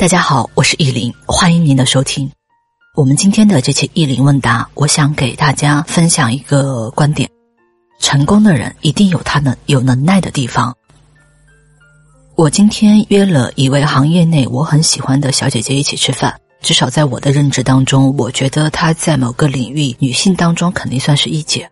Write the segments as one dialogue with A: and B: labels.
A: 大家好，我是意林，欢迎您的收听。我们今天的这期意林问答，我想给大家分享一个观点：成功的人一定有他能有能耐的地方。我今天约了一位行业内我很喜欢的小姐姐一起吃饭，至少在我的认知当中，我觉得她在某个领域女性当中肯定算是一姐。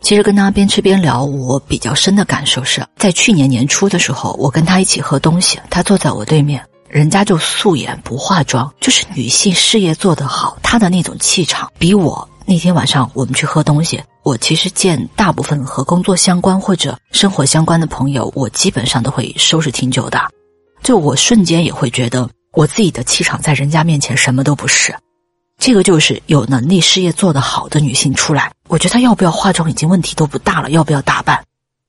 A: 其实跟她边吃边聊，我比较深的感受是在去年年初的时候，我跟她一起喝东西，她坐在我对面。人家就素颜不化妆，就是女性事业做得好，她的那种气场，比我那天晚上我们去喝东西，我其实见大部分和工作相关或者生活相关的朋友，我基本上都会收拾挺久的。就我瞬间也会觉得，我自己的气场在人家面前什么都不是。这个就是有能力、事业做得好的女性出来，我觉得她要不要化妆已经问题都不大了，要不要打扮？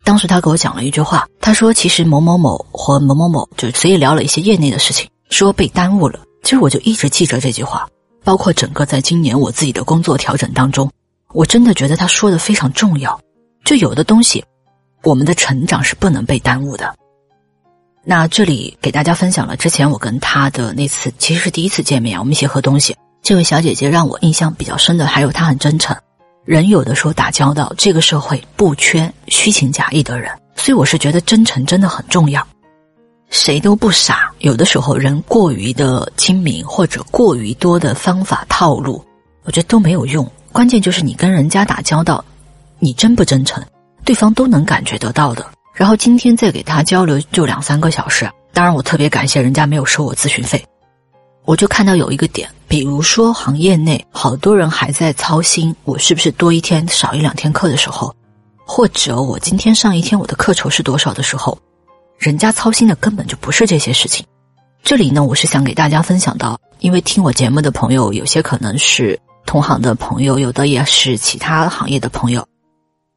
A: 当时他给我讲了一句话，他说：“其实某某某和某某某就随意聊了一些业内的事情，说被耽误了。”其实我就一直记着这句话，包括整个在今年我自己的工作调整当中，我真的觉得他说的非常重要。就有的东西，我们的成长是不能被耽误的。那这里给大家分享了之前我跟他的那次，其实是第一次见面，我们一起喝东西。这位小姐姐让我印象比较深的，还有她很真诚。人有的时候打交道，这个社会不缺虚情假意的人，所以我是觉得真诚真的很重要。谁都不傻，有的时候人过于的精明或者过于多的方法套路，我觉得都没有用。关键就是你跟人家打交道，你真不真诚，对方都能感觉得到的。然后今天再给他交流就两三个小时，当然我特别感谢人家没有收我咨询费。我就看到有一个点，比如说行业内好多人还在操心我是不是多一天少一两天课的时候，或者我今天上一天我的课酬是多少的时候，人家操心的根本就不是这些事情。这里呢，我是想给大家分享到，因为听我节目的朋友有些可能是同行的朋友，有的也是其他行业的朋友。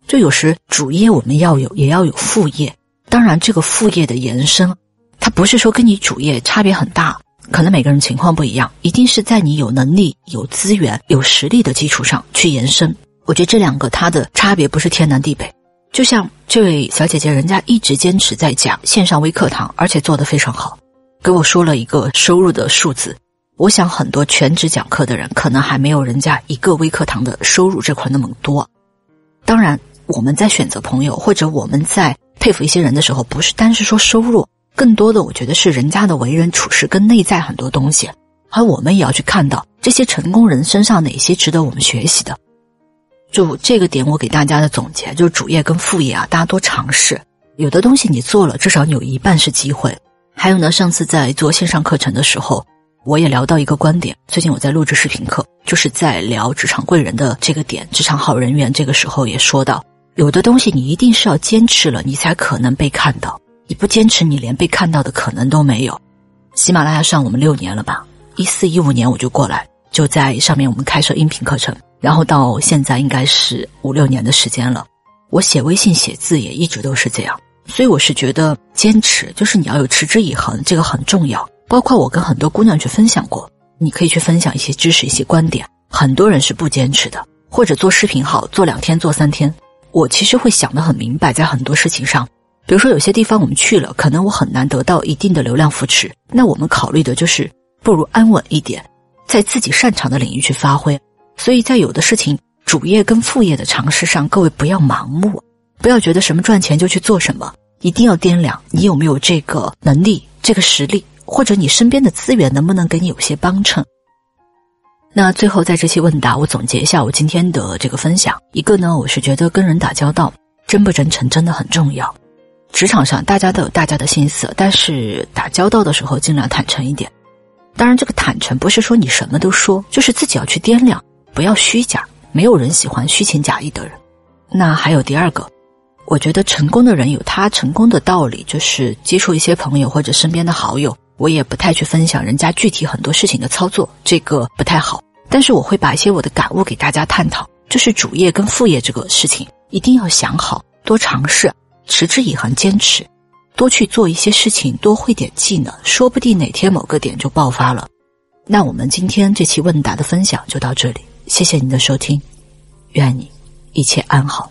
A: 就有时主业我们要有，也要有副业。当然，这个副业的延伸，它不是说跟你主业差别很大。可能每个人情况不一样，一定是在你有能力、有资源、有实力的基础上去延伸。我觉得这两个它的差别不是天南地北。就像这位小姐姐，人家一直坚持在讲线上微课堂，而且做得非常好，给我说了一个收入的数字。我想很多全职讲课的人，可能还没有人家一个微课堂的收入这块那么多。当然，我们在选择朋友或者我们在佩服一些人的时候，不是单是说收入。更多的，我觉得是人家的为人处事跟内在很多东西，而我们也要去看到这些成功人身上哪些值得我们学习的。就这个点，我给大家的总结就是主业跟副业啊，大家多尝试。有的东西你做了，至少你有一半是机会。还有呢，上次在做线上课程的时候，我也聊到一个观点。最近我在录制视频课，就是在聊职场贵人的这个点，职场好人缘。这个时候也说到，有的东西你一定是要坚持了，你才可能被看到。你不坚持，你连被看到的可能都没有。喜马拉雅上我们六年了吧？一四一五年我就过来，就在上面我们开设音频课程，然后到现在应该是五六年的时间了。我写微信写字也一直都是这样，所以我是觉得坚持就是你要有持之以恒，这个很重要。包括我跟很多姑娘去分享过，你可以去分享一些知识、一些观点。很多人是不坚持的，或者做视频好做两天做三天。我其实会想得很明白，在很多事情上。比如说，有些地方我们去了，可能我很难得到一定的流量扶持，那我们考虑的就是不如安稳一点，在自己擅长的领域去发挥。所以在有的事情主业跟副业的尝试上，各位不要盲目，不要觉得什么赚钱就去做什么，一定要掂量你有没有这个能力、这个实力，或者你身边的资源能不能给你有些帮衬。那最后在这期问答，我总结一下我今天的这个分享：一个呢，我是觉得跟人打交道，真不真诚真的很重要。职场上大家都有大家的心思，但是打交道的时候尽量坦诚一点。当然，这个坦诚不是说你什么都说，就是自己要去掂量，不要虚假。没有人喜欢虚情假意的人。那还有第二个，我觉得成功的人有他成功的道理，就是接触一些朋友或者身边的好友，我也不太去分享人家具体很多事情的操作，这个不太好。但是我会把一些我的感悟给大家探讨，就是主业跟副业这个事情一定要想好，多尝试。持之以恒，坚持，多去做一些事情，多会点技能，说不定哪天某个点就爆发了。那我们今天这期问答的分享就到这里，谢谢您的收听，愿你一切安好。